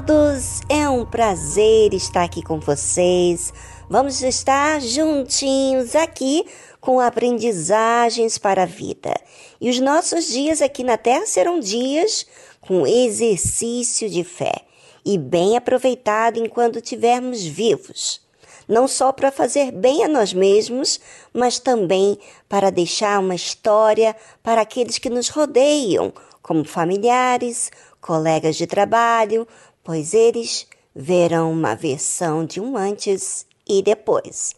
Todos! É um prazer estar aqui com vocês. Vamos estar juntinhos aqui com aprendizagens para a vida. E os nossos dias aqui na Terra serão dias com exercício de fé e bem aproveitado enquanto tivermos vivos. Não só para fazer bem a nós mesmos, mas também para deixar uma história para aqueles que nos rodeiam, como familiares, colegas de trabalho, pois eles verão uma versão de um antes e depois.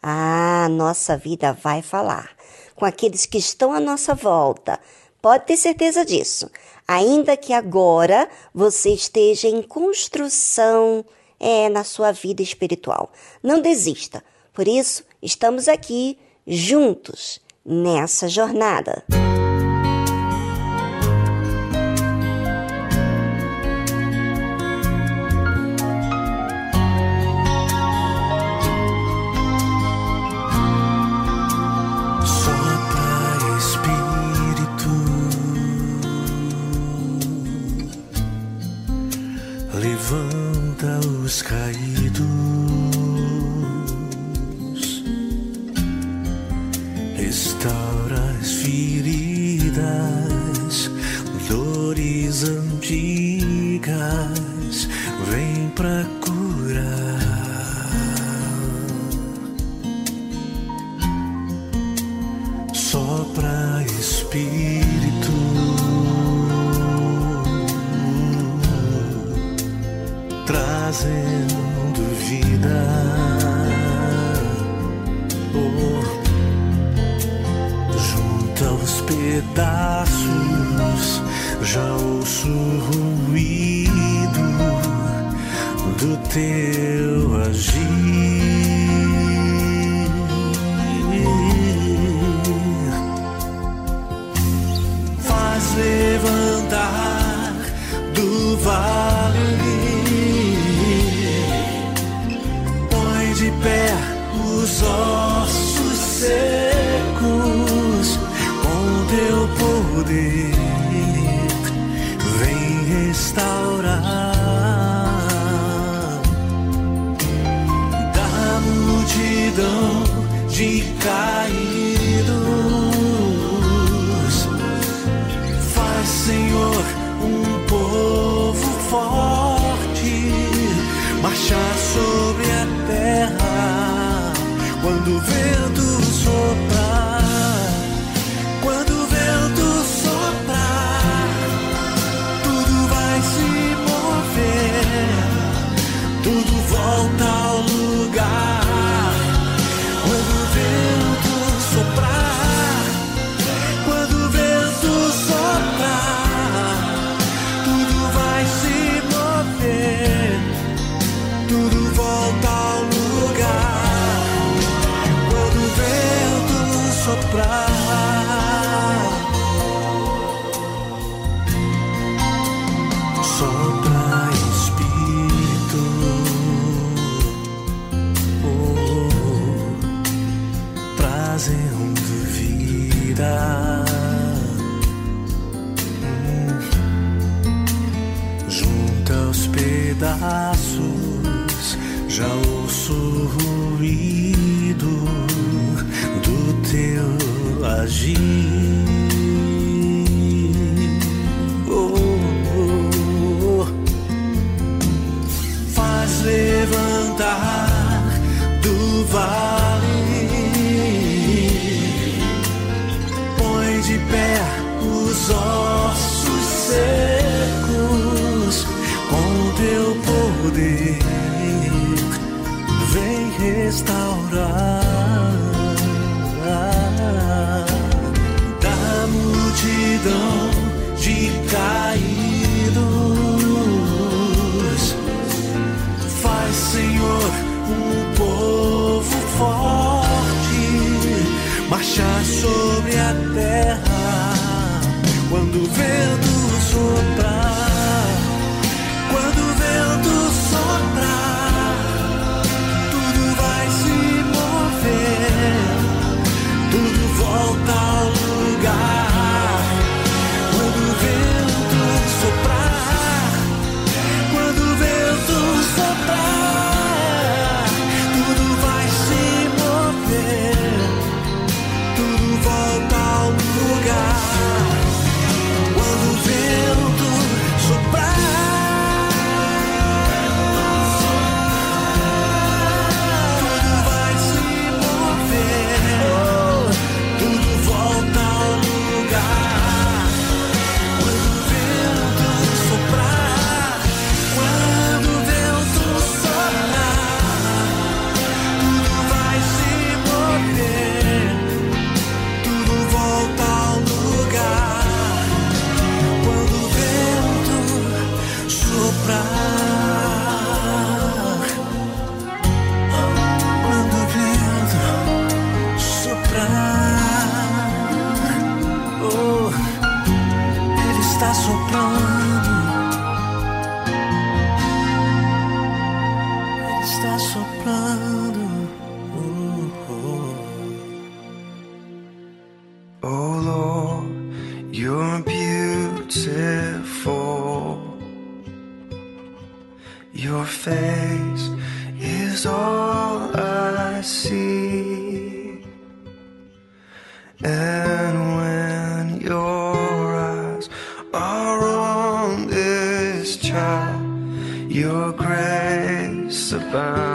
Ah, nossa vida vai falar com aqueles que estão à nossa volta. Pode ter certeza disso. Ainda que agora você esteja em construção é, na sua vida espiritual. Não desista. Por isso, estamos aqui juntos nessa jornada. Tudo pedaços, já ouço o ruído teu agir. Oh, oh, oh. Faz levantar do vale, põe de pé os ossos secos poder. Vem restaurar. multidão de caídos. Faz, Senhor, um povo forte marchar sobre a terra quando o vento soprar. Your face is all I see. And when your eyes are on this child, your grace abounds.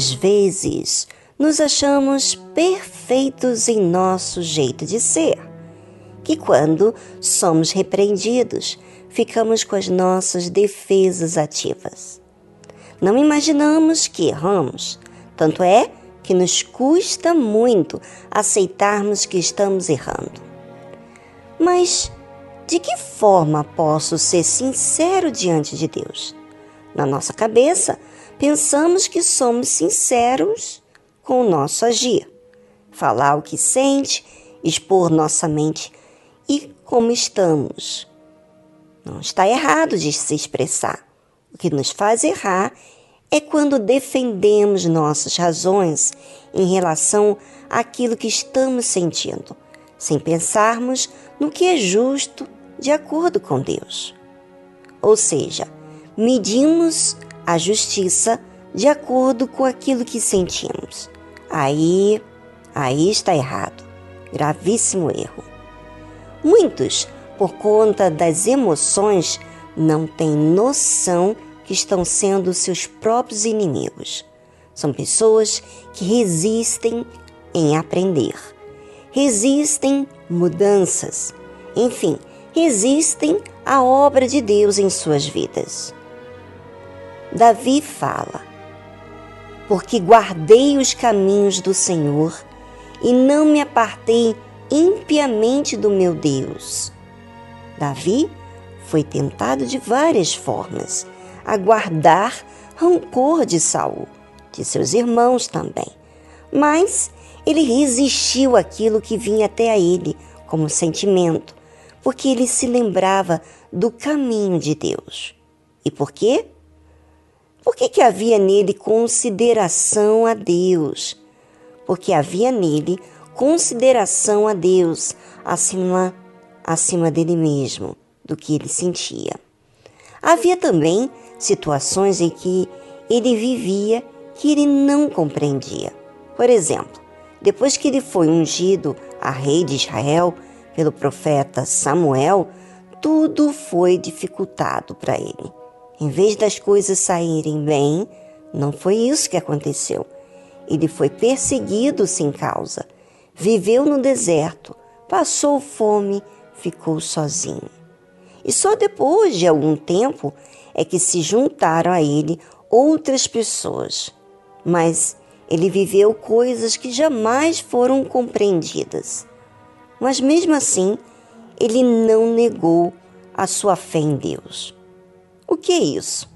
Quantas vezes nos achamos perfeitos em nosso jeito de ser, que quando somos repreendidos, ficamos com as nossas defesas ativas. Não imaginamos que erramos, tanto é que nos custa muito aceitarmos que estamos errando. Mas de que forma posso ser sincero diante de Deus? Na nossa cabeça, pensamos que somos sinceros com o nosso agir, falar o que sente, expor nossa mente e como estamos. Não está errado de se expressar. O que nos faz errar é quando defendemos nossas razões em relação àquilo que estamos sentindo, sem pensarmos no que é justo de acordo com Deus. Ou seja, medimos a justiça de acordo com aquilo que sentimos. Aí, aí está errado. Gravíssimo erro. Muitos, por conta das emoções, não têm noção que estão sendo seus próprios inimigos. São pessoas que resistem em aprender, resistem mudanças, enfim, resistem à obra de Deus em suas vidas. Davi fala: Porque guardei os caminhos do Senhor e não me apartei impiamente do meu Deus. Davi foi tentado de várias formas a guardar rancor de Saul, de seus irmãos também. Mas ele resistiu àquilo que vinha até a ele como sentimento, porque ele se lembrava do caminho de Deus. E por quê? Porque que havia nele consideração a Deus? Porque havia nele consideração a Deus acima, acima dele mesmo, do que ele sentia. Havia também situações em que ele vivia que ele não compreendia. Por exemplo, depois que ele foi ungido a rei de Israel pelo profeta Samuel, tudo foi dificultado para ele. Em vez das coisas saírem bem, não foi isso que aconteceu. Ele foi perseguido sem causa, viveu no deserto, passou fome, ficou sozinho. E só depois de algum tempo é que se juntaram a ele outras pessoas. Mas Ele viveu coisas que jamais foram compreendidas. Mas mesmo assim, ele não negou a sua fé em Deus. O que é isso?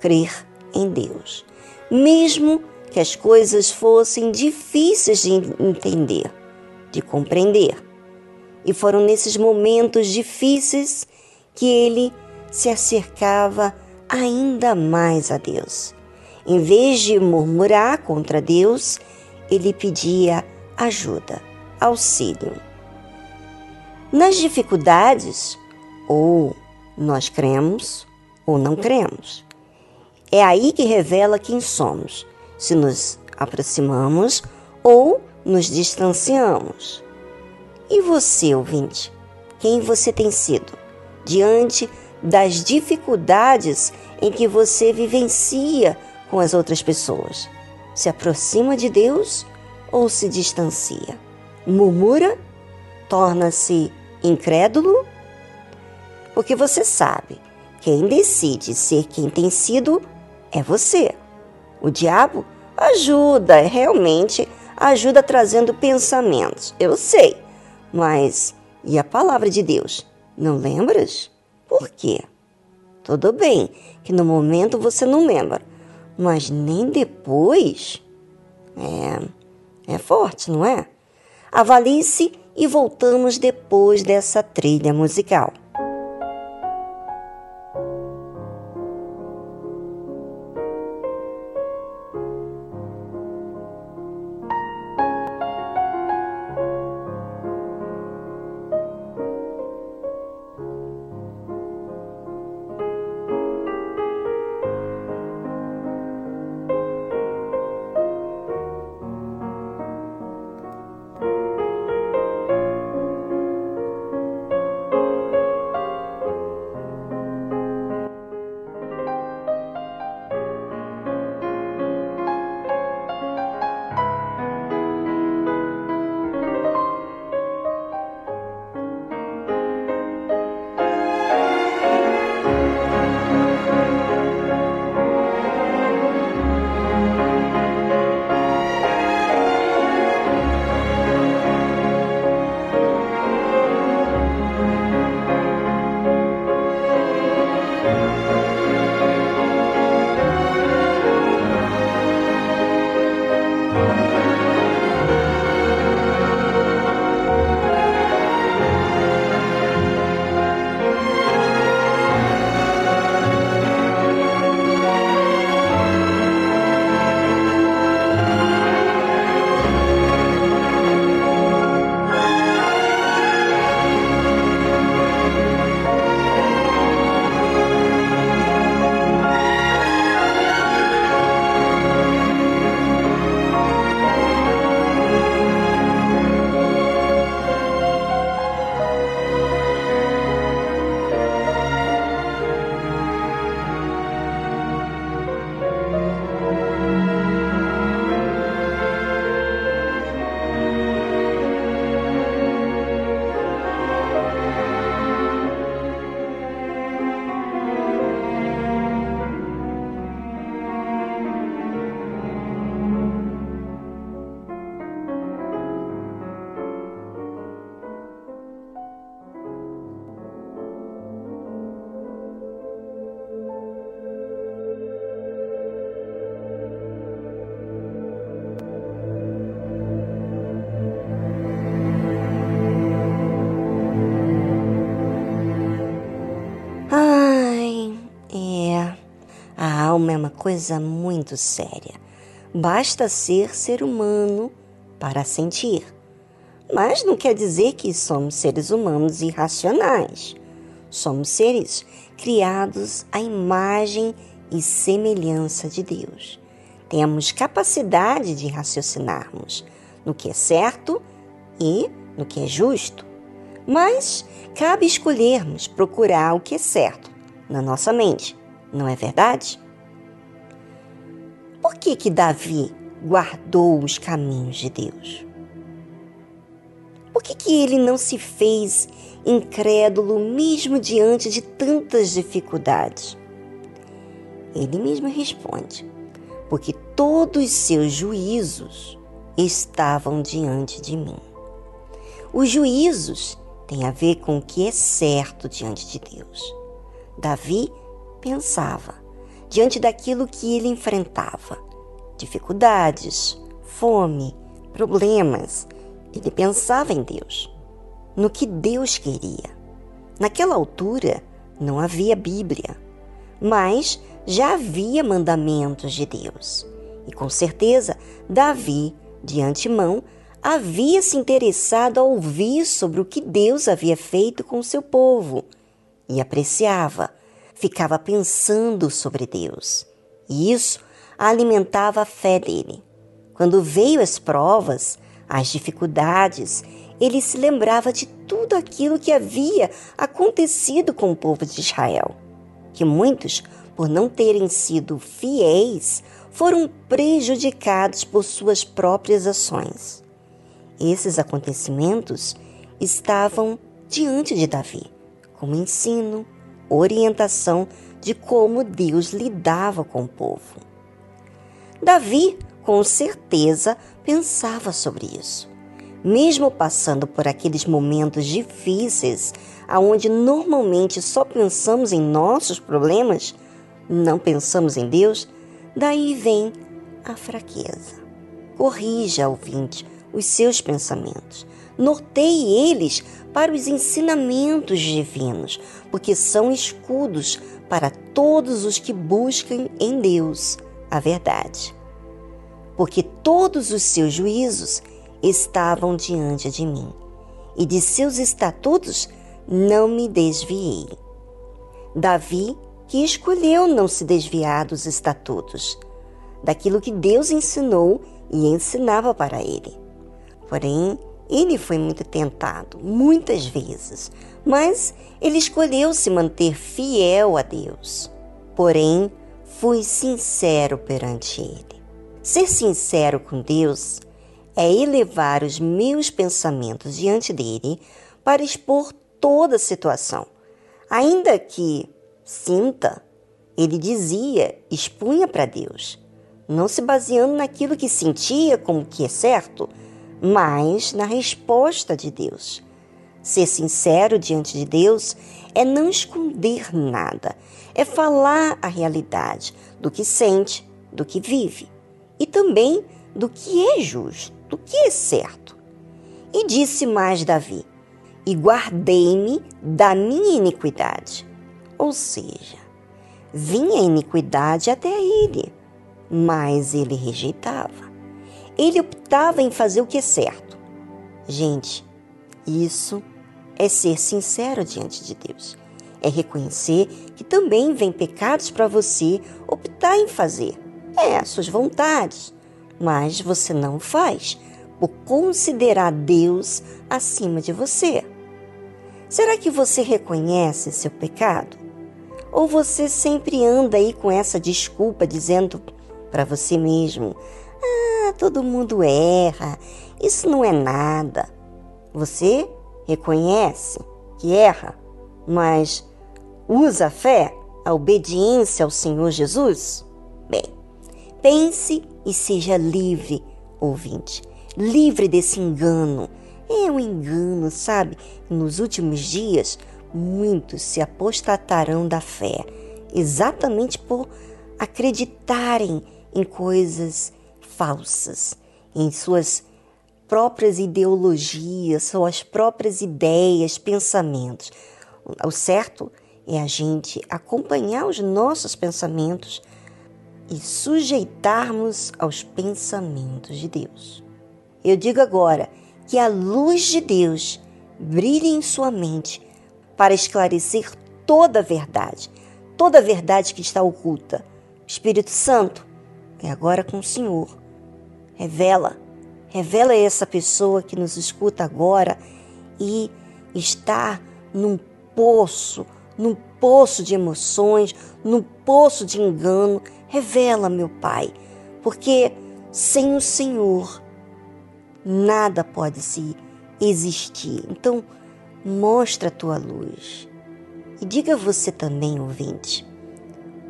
Crer em Deus. Mesmo que as coisas fossem difíceis de entender, de compreender. E foram nesses momentos difíceis que ele se acercava ainda mais a Deus. Em vez de murmurar contra Deus, ele pedia ajuda, auxílio. Nas dificuldades, ou nós cremos ou não cremos. É aí que revela quem somos, se nos aproximamos ou nos distanciamos. E você, ouvinte, quem você tem sido diante das dificuldades em que você vivencia com as outras pessoas? Se aproxima de Deus ou se distancia? Murmura? Torna-se incrédulo? Porque você sabe, quem decide ser quem tem sido é você. O diabo ajuda, realmente ajuda trazendo pensamentos, eu sei, mas e a palavra de Deus? Não lembras? Por quê? Tudo bem que no momento você não lembra, mas nem depois. É, é forte, não é? Avalie-se e voltamos depois dessa trilha musical. Coisa muito séria. Basta ser ser humano para sentir. Mas não quer dizer que somos seres humanos irracionais. Somos seres criados à imagem e semelhança de Deus. Temos capacidade de raciocinarmos no que é certo e no que é justo. Mas cabe escolhermos procurar o que é certo na nossa mente, não é verdade? Por que que Davi guardou os caminhos de Deus? Por que que ele não se fez incrédulo mesmo diante de tantas dificuldades? Ele mesmo responde: porque todos os seus juízos estavam diante de mim. Os juízos têm a ver com o que é certo diante de Deus. Davi pensava diante daquilo que ele enfrentava: dificuldades, fome, problemas. Ele pensava em Deus, no que Deus queria. Naquela altura não havia Bíblia, mas já havia mandamentos de Deus. E com certeza, Davi, de antemão, havia se interessado a ouvir sobre o que Deus havia feito com seu povo e apreciava, ficava pensando sobre Deus. E isso alimentava a fé dele. Quando veio as provas, as dificuldades, ele se lembrava de tudo aquilo que havia acontecido com o povo de Israel, que muitos, por não terem sido fiéis, foram prejudicados por suas próprias ações. Esses acontecimentos estavam diante de Davi, como ensino, orientação de como Deus lidava com o povo. Davi, com certeza, pensava sobre isso. Mesmo passando por aqueles momentos difíceis, aonde normalmente só pensamos em nossos problemas, não pensamos em Deus, daí vem a fraqueza. Corrija, ouvinte, os seus pensamentos. Norteie eles para os ensinamentos divinos, porque são escudos para todos os que buscam em Deus a verdade. Porque todos os seus juízos estavam diante de mim, e de seus estatutos não me desviei. Davi, que escolheu não se desviar dos estatutos, daquilo que Deus ensinou e ensinava para ele. Porém, ele foi muito tentado, muitas vezes, mas ele escolheu se manter fiel a Deus. Porém, fui sincero perante ele. Ser sincero com Deus é elevar os meus pensamentos diante dele para expor toda a situação. Ainda que sinta, ele dizia, expunha para Deus, não se baseando naquilo que sentia como que é certo, mas na resposta de Deus. Ser sincero diante de Deus é não esconder nada, é falar a realidade do que sente, do que vive e também do que é justo, do que é certo. E disse mais Davi: E guardei-me da minha iniquidade. Ou seja, vinha a iniquidade até ele, mas ele rejeitava ele optava em fazer o que é certo. Gente, isso é ser sincero diante de Deus. É reconhecer que também vem pecados para você optar em fazer. É, suas vontades. Mas você não faz por considerar Deus acima de você. Será que você reconhece seu pecado? Ou você sempre anda aí com essa desculpa dizendo para você mesmo: ah, todo mundo erra, isso não é nada. Você reconhece que erra, mas usa a fé, a obediência ao Senhor Jesus? Bem, pense e seja livre, ouvinte, livre desse engano. É um engano, sabe? Nos últimos dias, muitos se apostatarão da fé, exatamente por acreditarem em coisas falsas, em suas próprias ideologias, suas próprias ideias, pensamentos. O certo é a gente acompanhar os nossos pensamentos e sujeitarmos aos pensamentos de Deus. Eu digo agora que a luz de Deus brilhe em sua mente para esclarecer toda a verdade, toda a verdade que está oculta. Espírito Santo é agora com o Senhor Revela, revela essa pessoa que nos escuta agora e está num poço, num poço de emoções, num poço de engano. Revela, meu Pai, porque sem o Senhor nada pode se existir. Então, mostra a tua luz. E diga você também, ouvinte,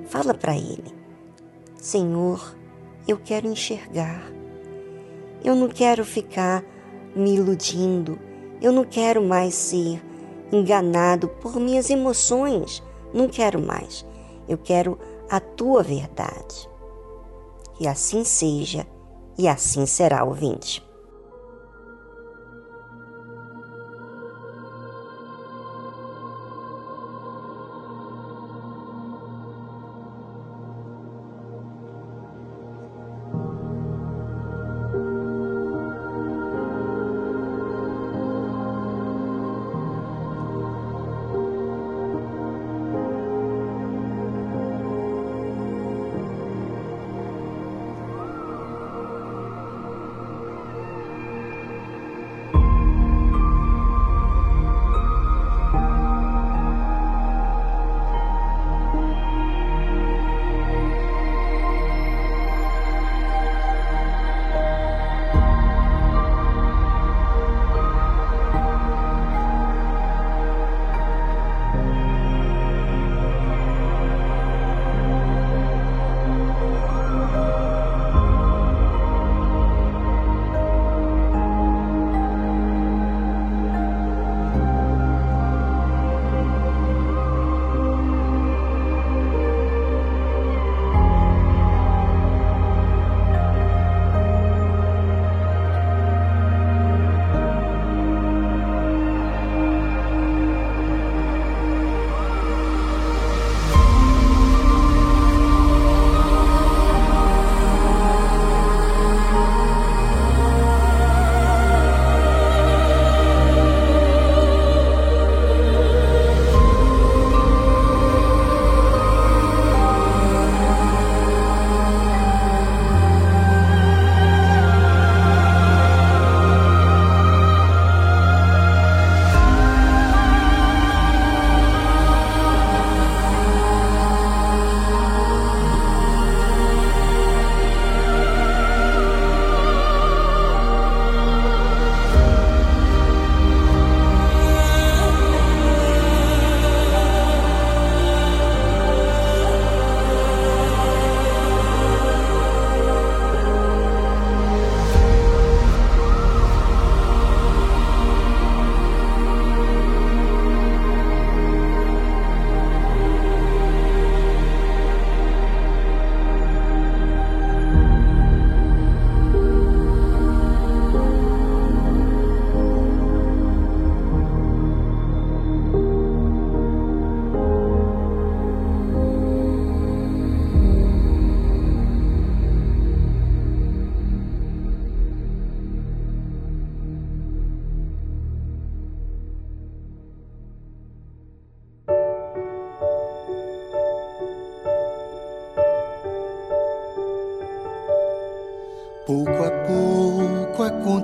fala para ele: Senhor, eu quero enxergar. Eu não quero ficar me iludindo. Eu não quero mais ser enganado por minhas emoções. Não quero mais. Eu quero a tua verdade. E assim seja, e assim será, ouvinte.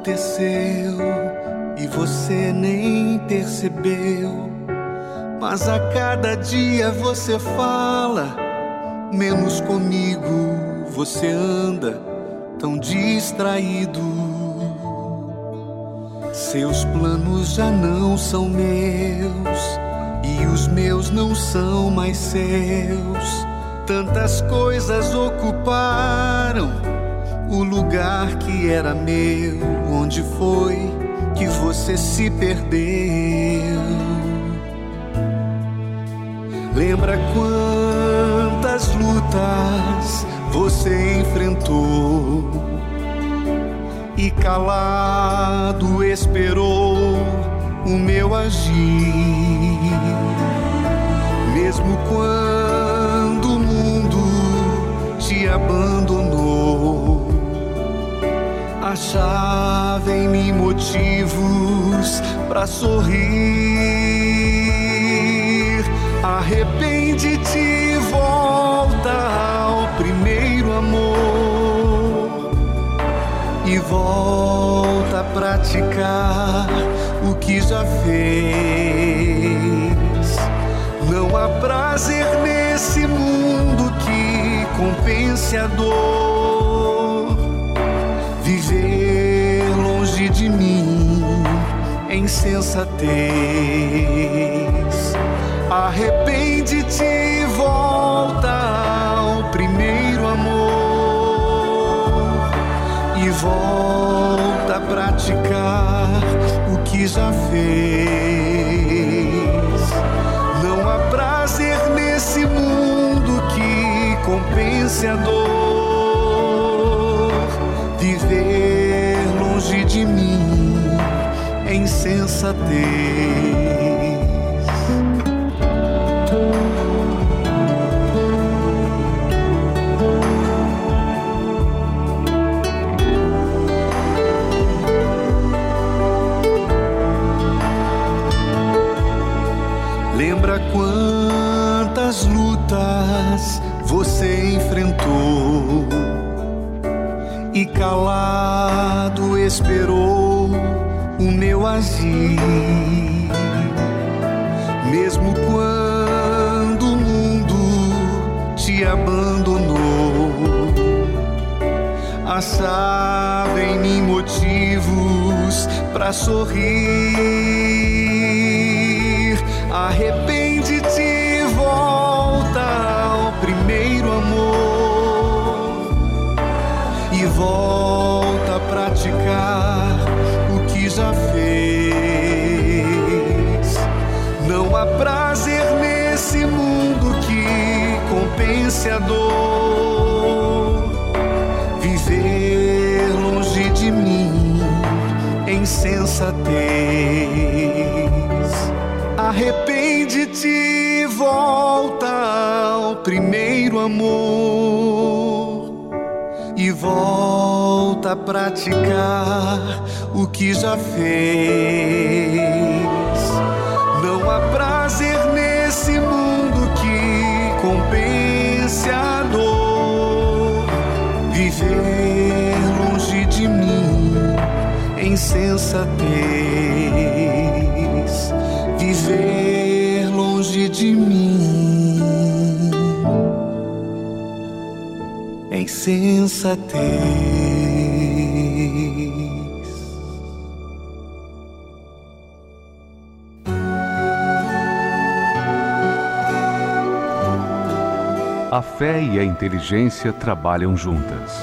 Aconteceu e você nem percebeu. Mas a cada dia você fala, menos comigo você anda tão distraído. Seus planos já não são meus e os meus não são mais seus. Tantas coisas ocuparam o lugar que era meu, onde foi que você se perdeu? Lembra quantas lutas você enfrentou e calado esperou o meu agir, mesmo quando o mundo te abandonou achava em mim motivos para sorrir. Arrepende-te, volta ao primeiro amor e volta a praticar o que já fez. Não há prazer nesse mundo que compense a dor insensatez. Arrepende-te e volta ao primeiro amor. volta a praticar o que já fez. Não há prazer nesse mundo que compense a dor. Viver longe de mim é insensatez. você enfrentou e calado esperou meu agir, mesmo quando o mundo te abandonou. Achava em mim motivos para sorrir. A dor. Viver longe de mim em sensatez. Arrepende-te, volta primeiro amor e volta a praticar o que já fez. Em sensatez. Viver longe de mim. insensatez. A fé e a inteligência trabalham juntas.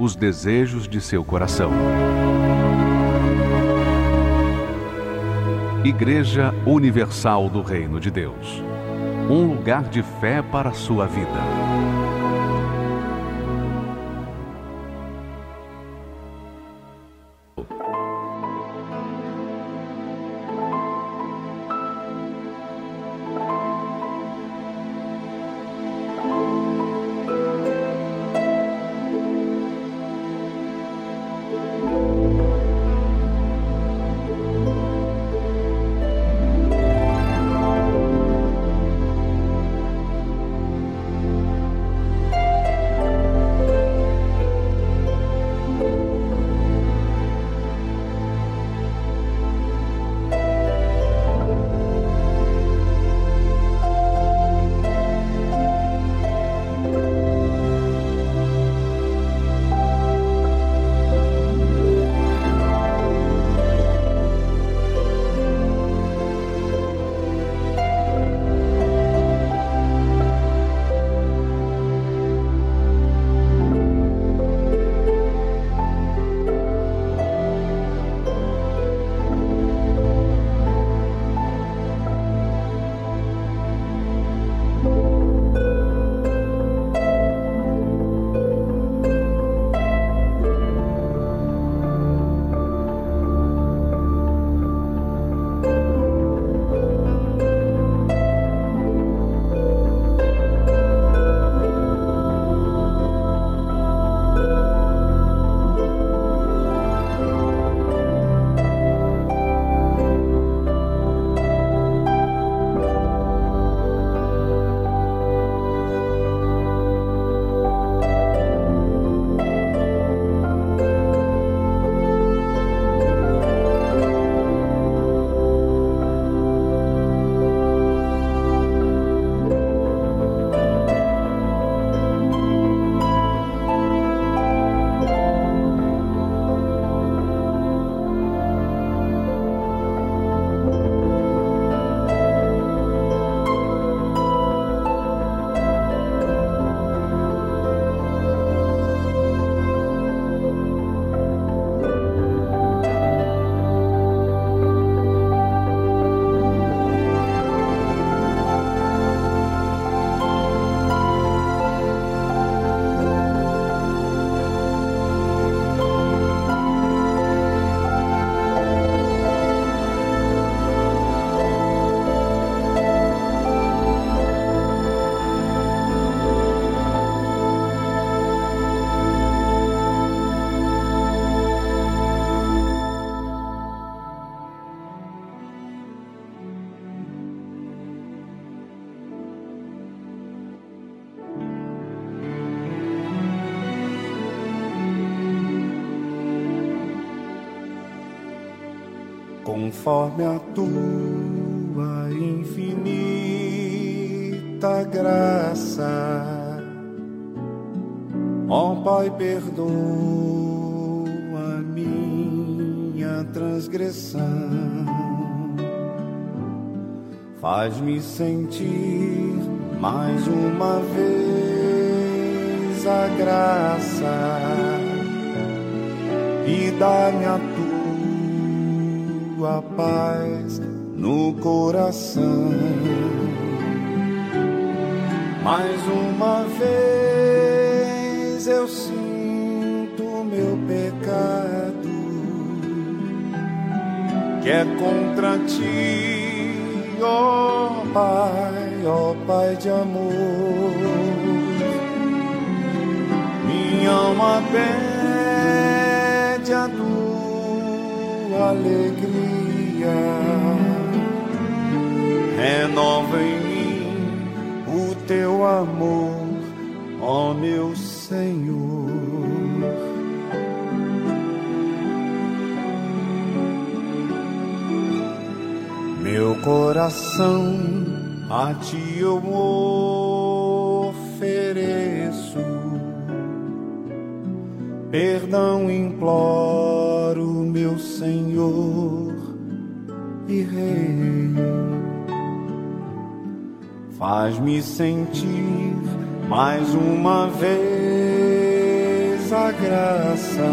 os desejos de seu coração. Igreja Universal do Reino de Deus um lugar de fé para a sua vida. Conforme a tua infinita graça. Ó Pai, perdoa minha transgressão. Faz-me sentir mais uma vez a graça e dá-me a tua paz no coração. Mais uma vez eu sinto meu pecado, que é contra ti, ó Pai, ó Pai de amor. Minha alma pede a tua alegria, renova em mim o teu amor, ó meu Senhor. Meu coração a ti eu ofereço, perdão imploro, meu Senhor e Rei. Faz-me sentir mais uma vez a graça,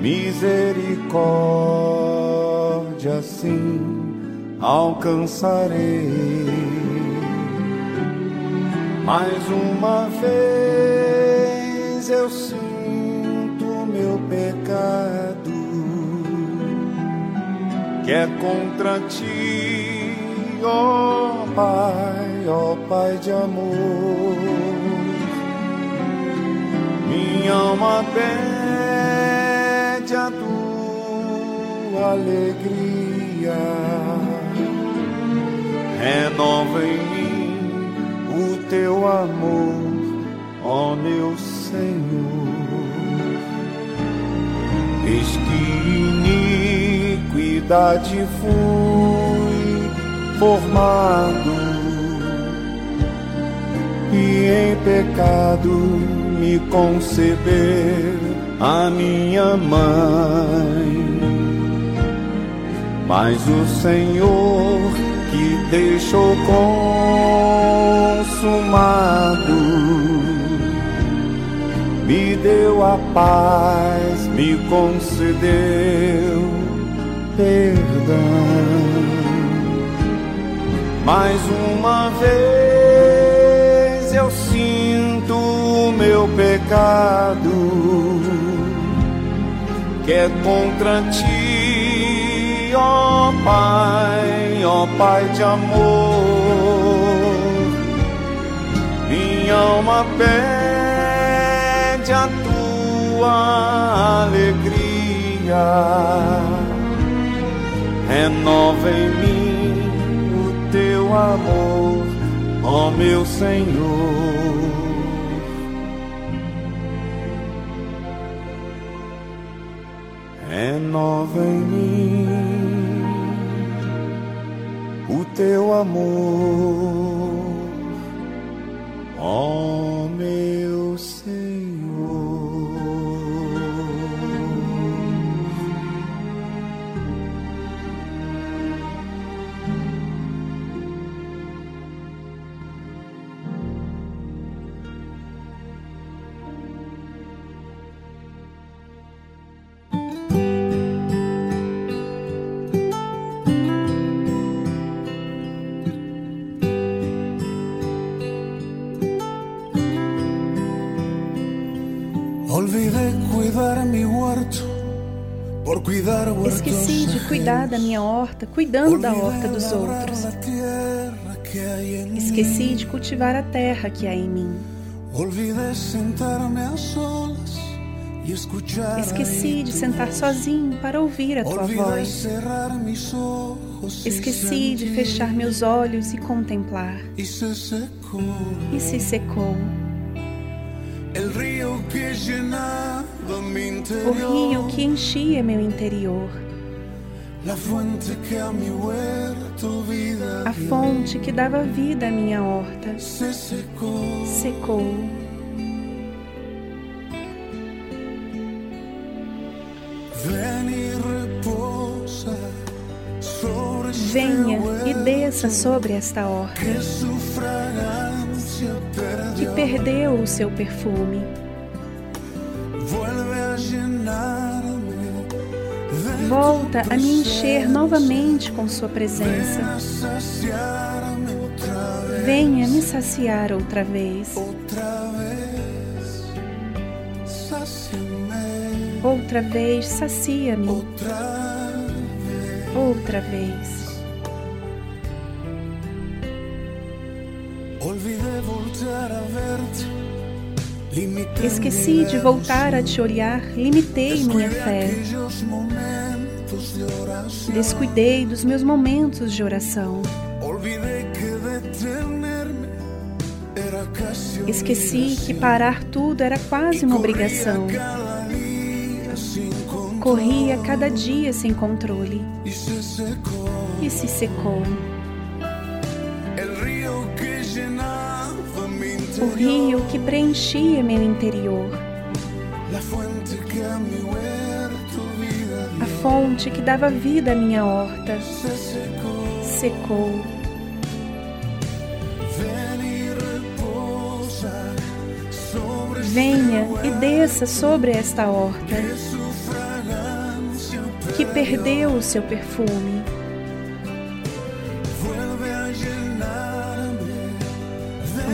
misericórdia, assim alcançarei. Mais uma vez eu sinto meu pecado, que é contra ti, ó Pai, ó Pai de amor. Minha alma pede a tua alegria, renova em mim o teu amor, ó meu Senhor. Eis que iniquidade fui formado e em pecado me concebeu a minha mãe. Mas o Senhor que deixou consumado me deu a paz, me concedeu perdão. Mais uma vez eu sinto o meu pecado, que é contra ti, ó Pai, ó Pai de amor. Minha alma pede a tua alegria, renova em mim o teu amor, ó meu Senhor. Renova em mim o teu amor, ó Esqueci de cuidar da minha horta, cuidando da horta dos outros. Esqueci de cultivar a terra que há em mim. Esqueci de sentar sozinho para ouvir a tua voz. Esqueci de fechar meus olhos e contemplar. E se secou o rio que enchia meu interior. A fonte que dava vida à minha horta. Secou. Venha e desça sobre esta horta perdeu o seu perfume. Volta a me encher novamente com Sua presença. Venha me saciar outra vez. Outra vez, sacia-me. Outra vez. Esqueci de voltar a te olhar, limitei minha fé. Descuidei dos meus momentos de oração. Esqueci que parar tudo era quase uma obrigação. Corria cada dia sem controle e se secou. O rio que preenchia meu interior, a fonte que dava vida à minha horta, secou. Venha e desça sobre esta horta. Que perdeu o seu perfume.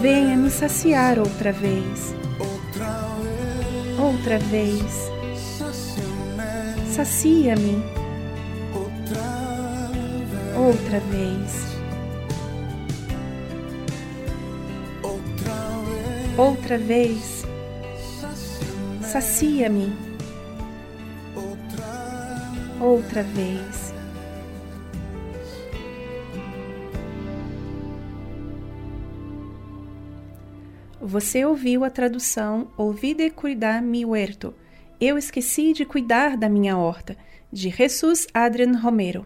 venha me saciar outra vez. Outra vez. Sacia-me. Outra vez. Outra vez. Sacia-me. Outra vez. Você ouviu a tradução Olvide cuidar mi huerto. Eu esqueci de cuidar da minha horta, de Jesus Adrian Romero.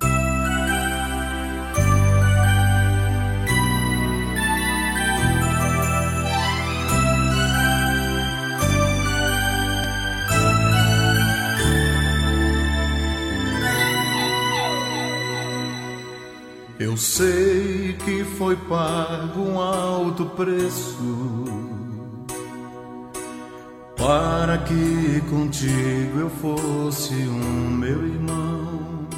Eu sei que foi pago um alto preço para que contigo eu fosse um meu irmão.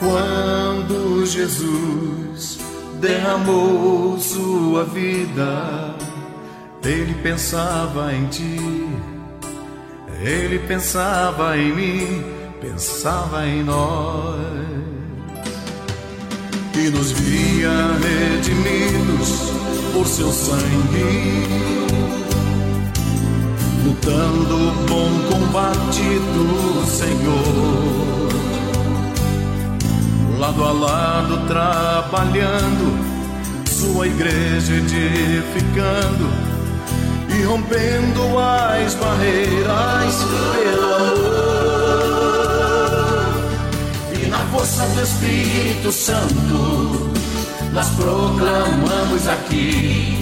Quando Jesus derramou sua vida, ele pensava em ti, ele pensava em mim, pensava em nós. E nos via redimidos por seu sangue lutando o bom combate do Senhor. Lado a lado, trabalhando, sua igreja edificando e rompendo as barreiras pelo amor. E na força do Espírito Santo, nós proclamamos aqui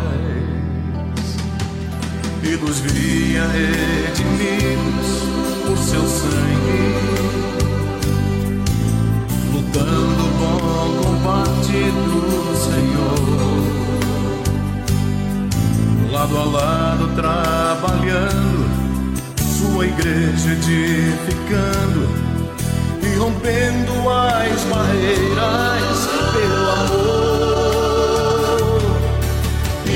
e nos via redimidos por seu sangue lutando o bom combate do Senhor. Lado a lado trabalhando, sua igreja edificando e rompendo as barreiras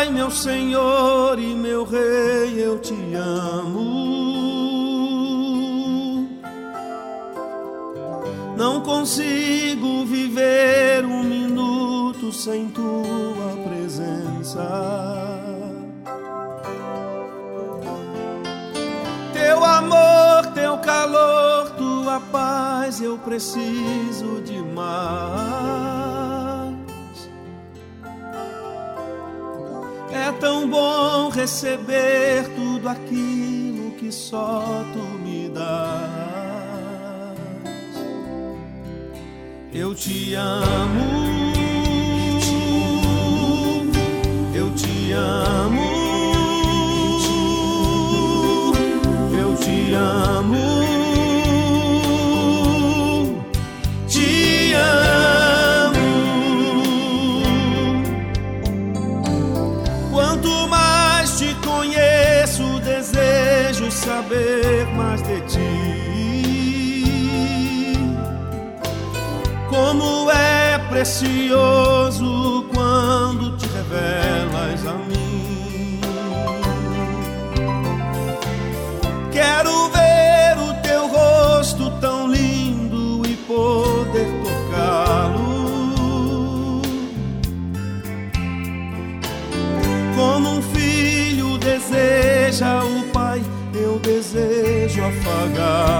Pai, meu Senhor e meu Rei, eu te amo. Não consigo viver um minuto sem tua presença. Teu amor, teu calor, tua paz, eu preciso de É tão bom receber tudo aquilo que só tu me dás. Eu te amo. Eu te amo. Eu te amo. Precioso quando te revelas a mim. Quero ver o teu rosto tão lindo e poder tocá-lo. Como um filho deseja o pai, eu desejo afagá-lo.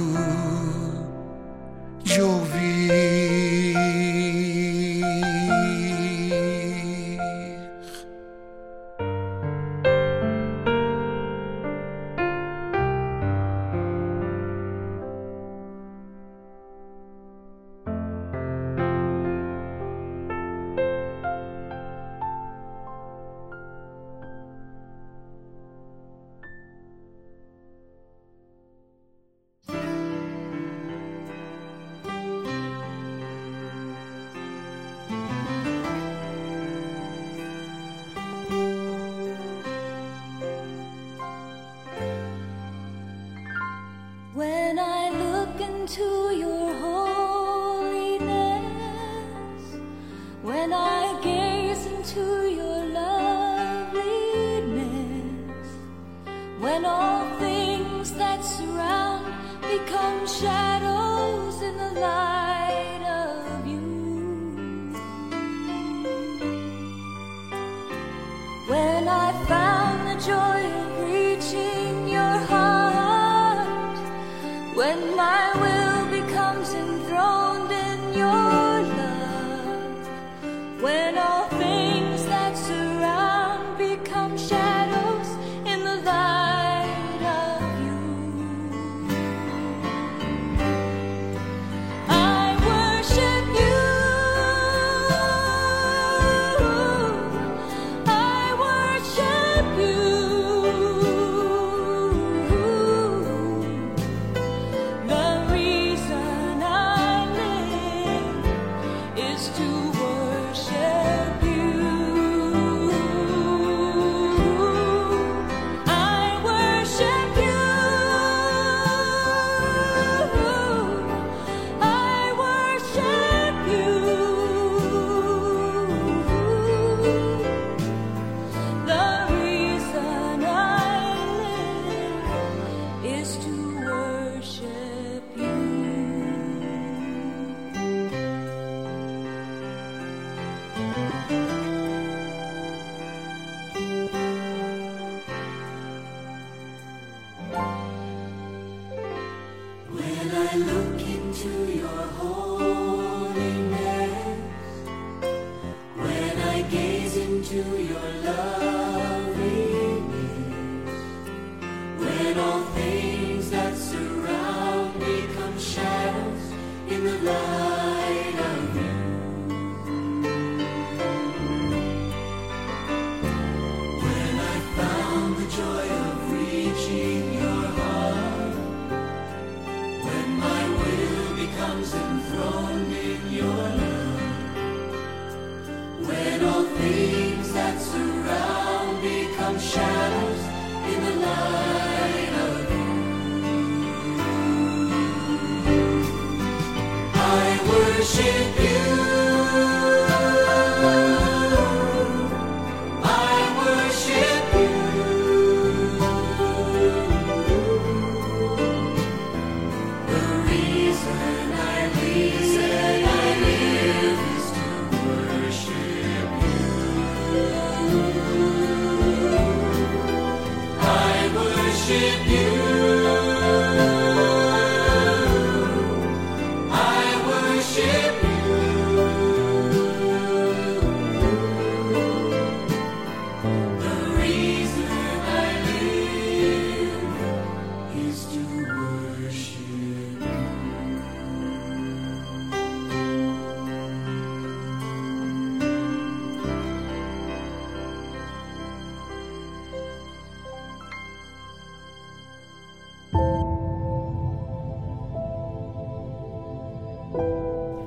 de ouvir.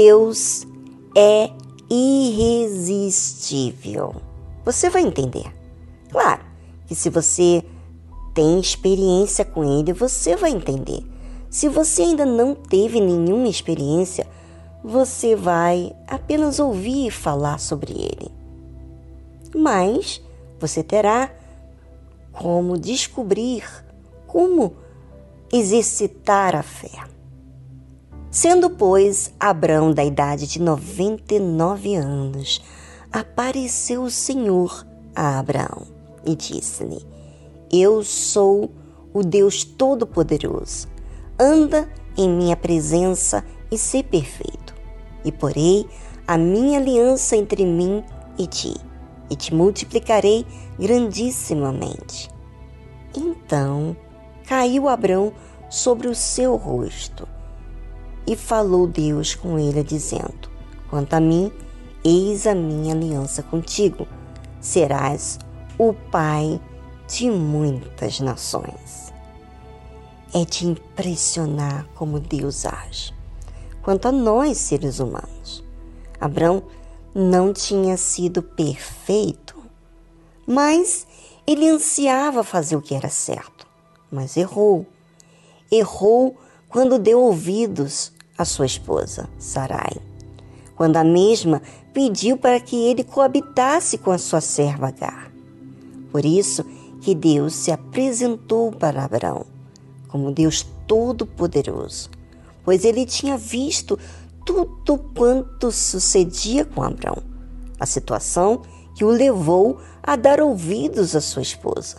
Deus é irresistível. Você vai entender. Claro que se você tem experiência com ele, você vai entender. Se você ainda não teve nenhuma experiência, você vai apenas ouvir falar sobre ele. Mas você terá como descobrir como exercitar a fé. Sendo, pois, Abrão da idade de noventa e nove anos, apareceu o Senhor a Abraão e disse-lhe: Eu sou o Deus Todo-Poderoso. Anda em minha presença e sê perfeito. E porei a minha aliança entre mim e ti, e te multiplicarei grandissimamente. Então caiu Abrão sobre o seu rosto e falou Deus com ele, dizendo: Quanto a mim, eis a minha aliança contigo. Serás o pai de muitas nações. É de impressionar como Deus age. Quanto a nós, seres humanos, Abraão não tinha sido perfeito, mas ele ansiava fazer o que era certo, mas errou. Errou quando deu ouvidos a sua esposa, Sarai, quando a mesma pediu para que ele coabitasse com a sua serva Agar. Por isso que Deus se apresentou para Abraão como Deus Todo-Poderoso, pois ele tinha visto tudo quanto sucedia com Abraão, a situação que o levou a dar ouvidos à sua esposa.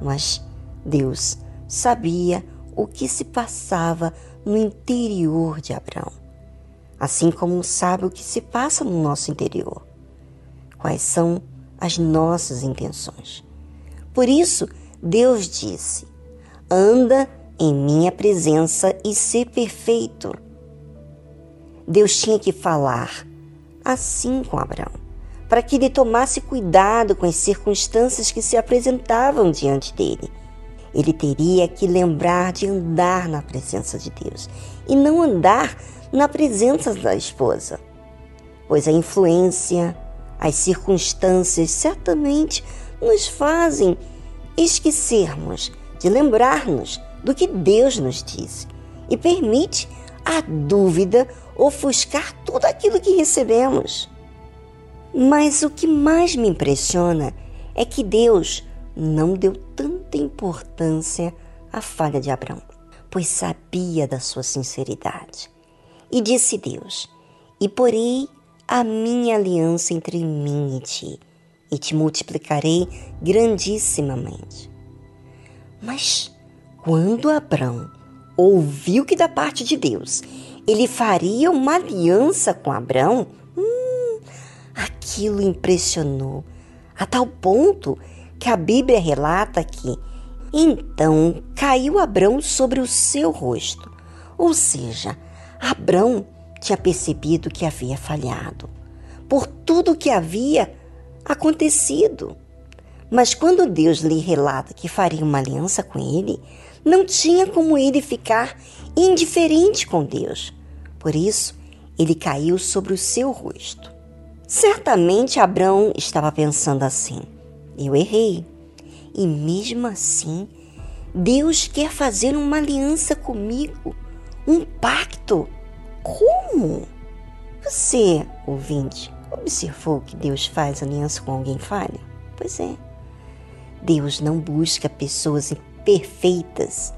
Mas Deus sabia o que se passava no interior de Abraão, assim como sabe o que se passa no nosso interior. Quais são as nossas intenções? Por isso, Deus disse: anda em minha presença e ser perfeito. Deus tinha que falar assim com Abraão, para que ele tomasse cuidado com as circunstâncias que se apresentavam diante dele ele teria que lembrar de andar na presença de Deus e não andar na presença da esposa, pois a influência, as circunstâncias certamente nos fazem esquecermos de lembrar-nos do que Deus nos disse e permite a dúvida ofuscar tudo aquilo que recebemos. Mas o que mais me impressiona é que Deus não deu tanta importância à falha de Abraão, pois sabia da sua sinceridade. E disse Deus: E porei a minha aliança entre mim e ti, e te multiplicarei grandissimamente. Mas quando Abraão ouviu que da parte de Deus ele faria uma aliança com Abraão, hum, aquilo impressionou a tal ponto que a Bíblia relata que então caiu Abrão sobre o seu rosto. Ou seja, Abrão tinha percebido que havia falhado por tudo o que havia acontecido. Mas quando Deus lhe relata que faria uma aliança com ele, não tinha como ele ficar indiferente com Deus. Por isso, ele caiu sobre o seu rosto. Certamente Abrão estava pensando assim: eu errei. E mesmo assim, Deus quer fazer uma aliança comigo, um pacto. Como? Você, ouvinte, Observou que Deus faz aliança com alguém falho? Pois é. Deus não busca pessoas perfeitas,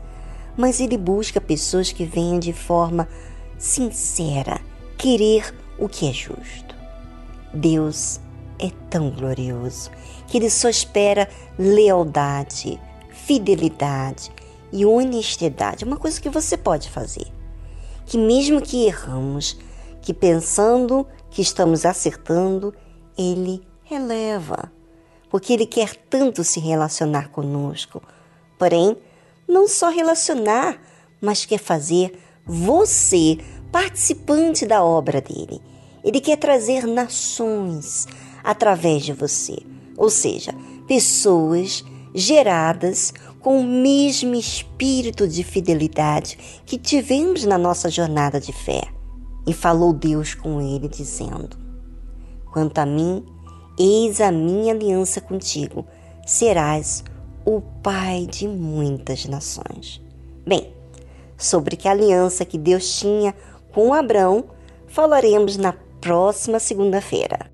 mas Ele busca pessoas que venham de forma sincera querer o que é justo. Deus é tão glorioso que Ele só espera lealdade, fidelidade e honestidade. Uma coisa que você pode fazer. Que mesmo que erramos, que pensando que estamos acertando, Ele releva. Porque Ele quer tanto se relacionar conosco. Porém, não só relacionar, mas quer fazer você participante da obra dele. Ele quer trazer nações através de você, ou seja, pessoas geradas com o mesmo espírito de fidelidade que tivemos na nossa jornada de fé. E falou Deus com ele, dizendo: Quanto a mim, eis a minha aliança contigo, serás o pai de muitas nações. Bem, sobre que aliança que Deus tinha com Abrão falaremos na próxima segunda-feira.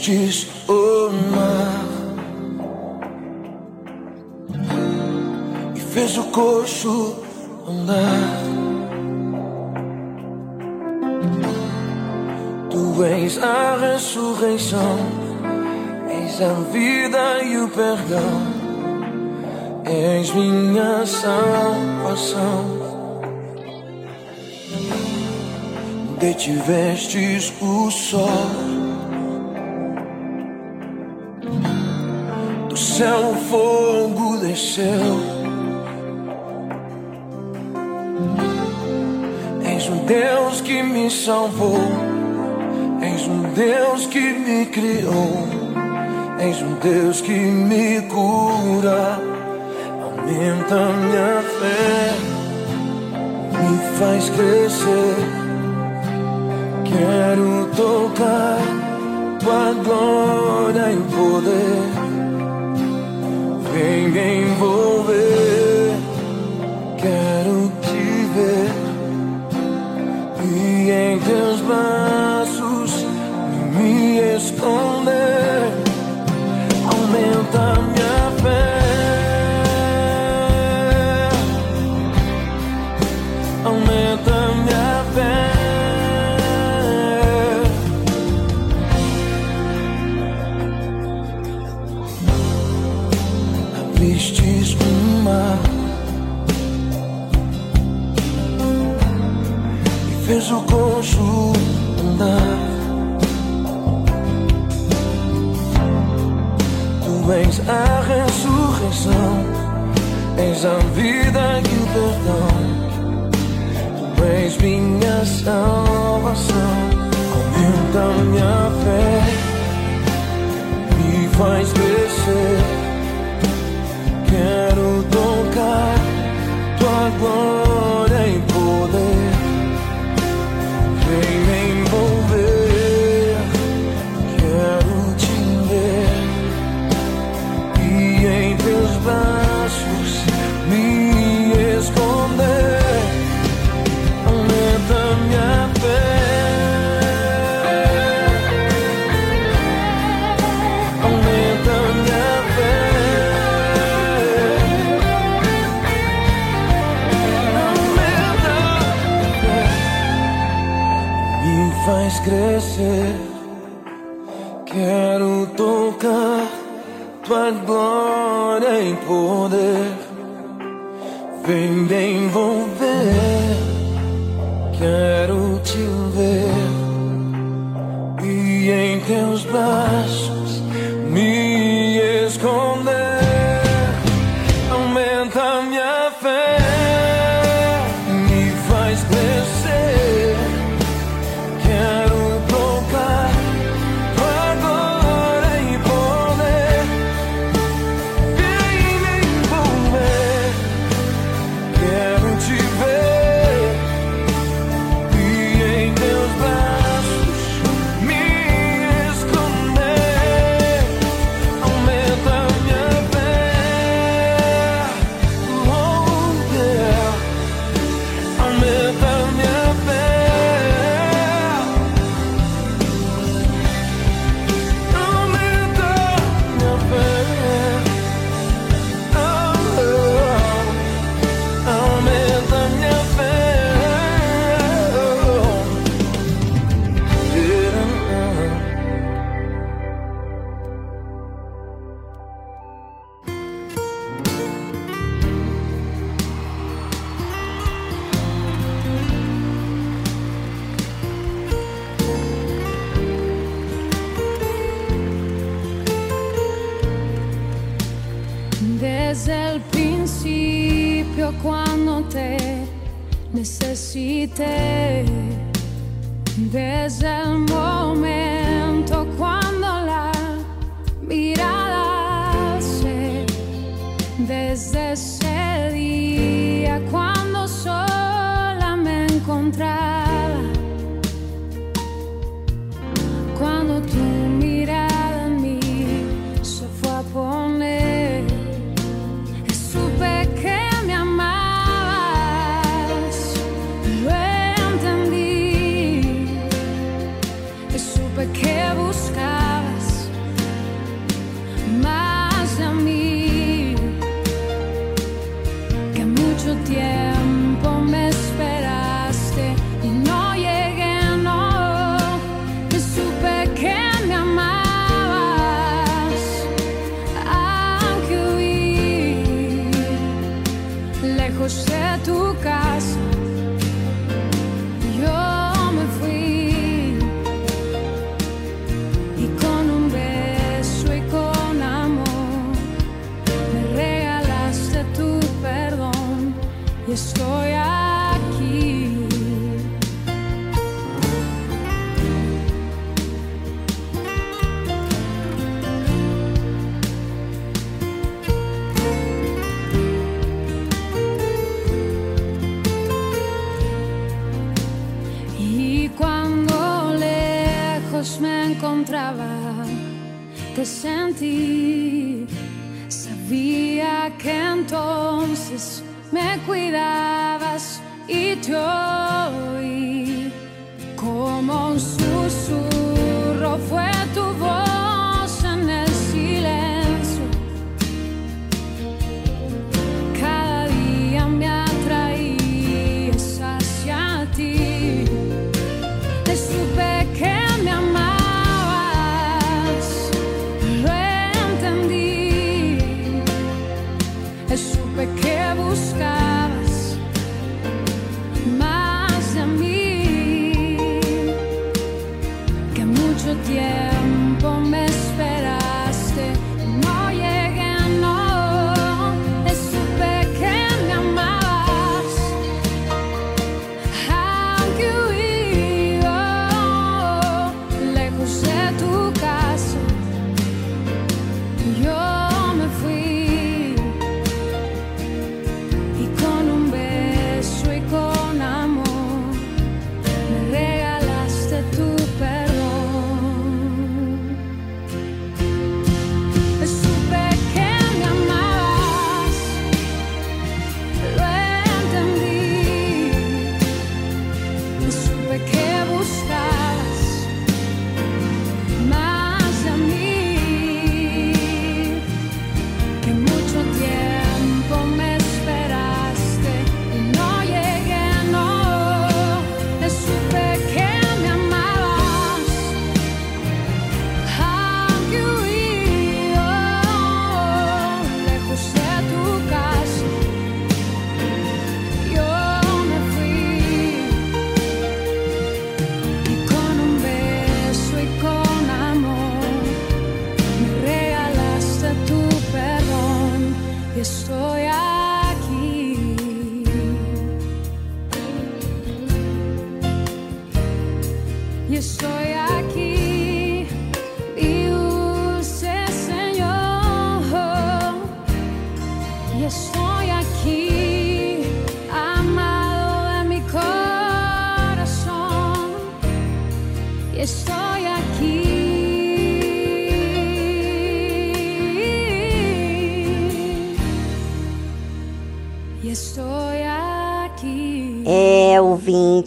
diz o mar e fez o coxo andar. Tu és a ressurreição, és a vida e o perdão, és minha salvação. De Detivestes o sol paixão fogo desceu. És um Deus que me salvou, és um Deus que me criou, és um Deus que me cura. Aumenta minha fé, me faz crescer. Quero tocar tua glória e poder.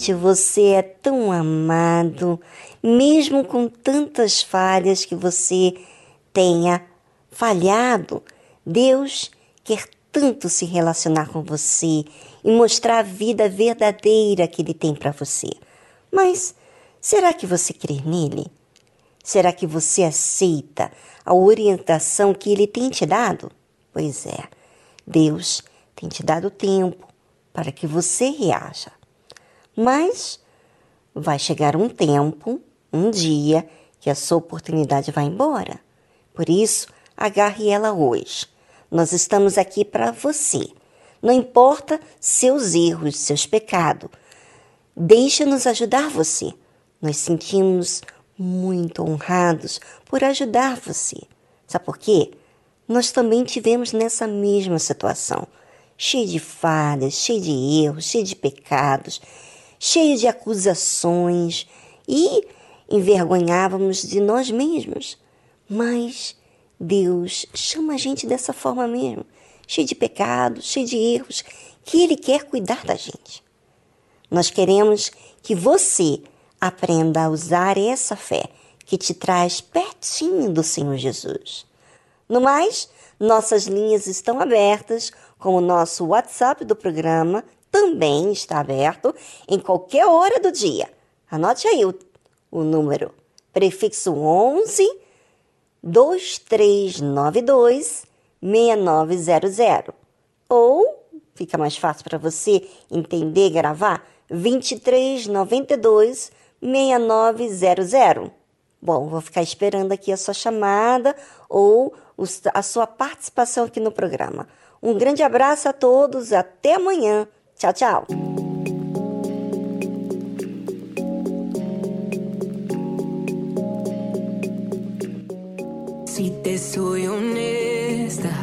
Ouvinte, você é tão amado, mesmo com tantas falhas que você tenha falhado. Deus quer tanto se relacionar com você e mostrar a vida verdadeira que Ele tem para você. Mas será que você crê nele? Será que você aceita a orientação que Ele tem te dado? Pois é, Deus tem te dado tempo para que você reaja. Mas vai chegar um tempo, um dia, que a sua oportunidade vai embora. Por isso, agarre ela hoje. Nós estamos aqui para você. Não importa seus erros, seus pecados. Deixa-nos ajudar você. Nós sentimos muito honrados por ajudar você. Sabe por quê? Nós também tivemos nessa mesma situação, cheio de falhas, cheio de erros, cheio de pecados, cheio de acusações e envergonhávamos de nós mesmos. Mas Deus chama a gente dessa forma mesmo, cheio de pecados, cheio de erros, que Ele quer cuidar da gente. Nós queremos que você aprenda a usar essa fé que te traz pertinho do Senhor Jesus. No mais, nossas linhas estão abertas, como o nosso WhatsApp do programa também está aberto em qualquer hora do dia. Anote aí o, o número, prefixo 11 2392 6900. Ou, fica mais fácil para você entender e gravar, 2392 6900. Bom, vou ficar esperando aqui a sua chamada ou a sua participação aqui no programa. Um grande abraço a todos, até amanhã. Si te soy honesta,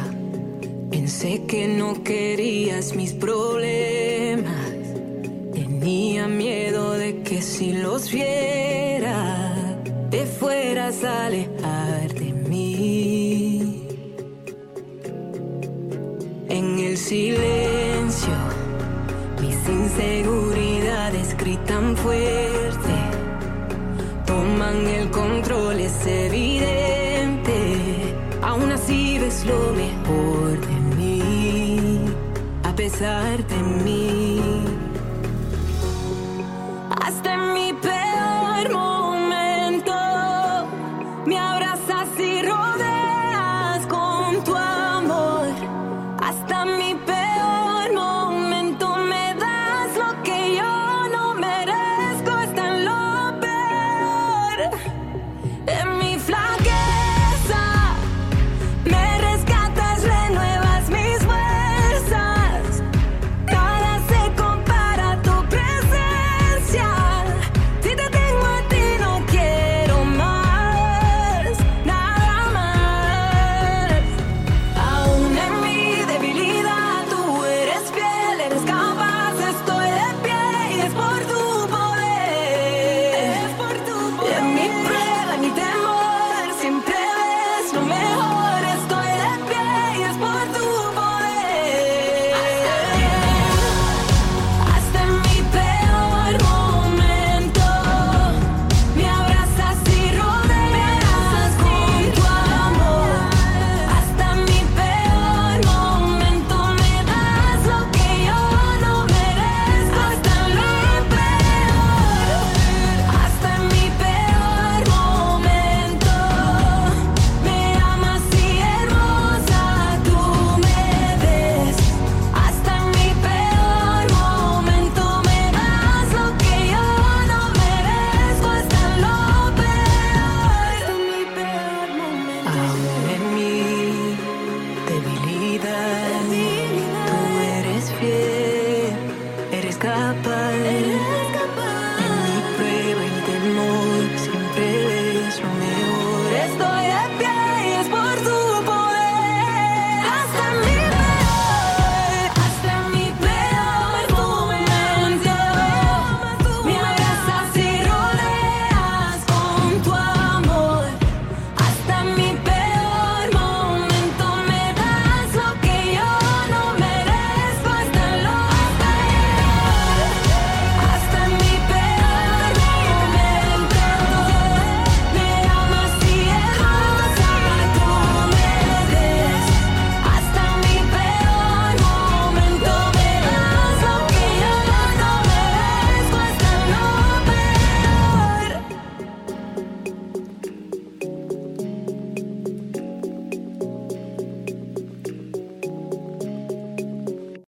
pensé que no querías mis problemas. Tenía miedo de que si los viera, te fueras a alejar de mí. En el silencio Inseguridades gritan fuerte. Toman el control, es evidente. Aún así ves lo mejor de mí, a pesar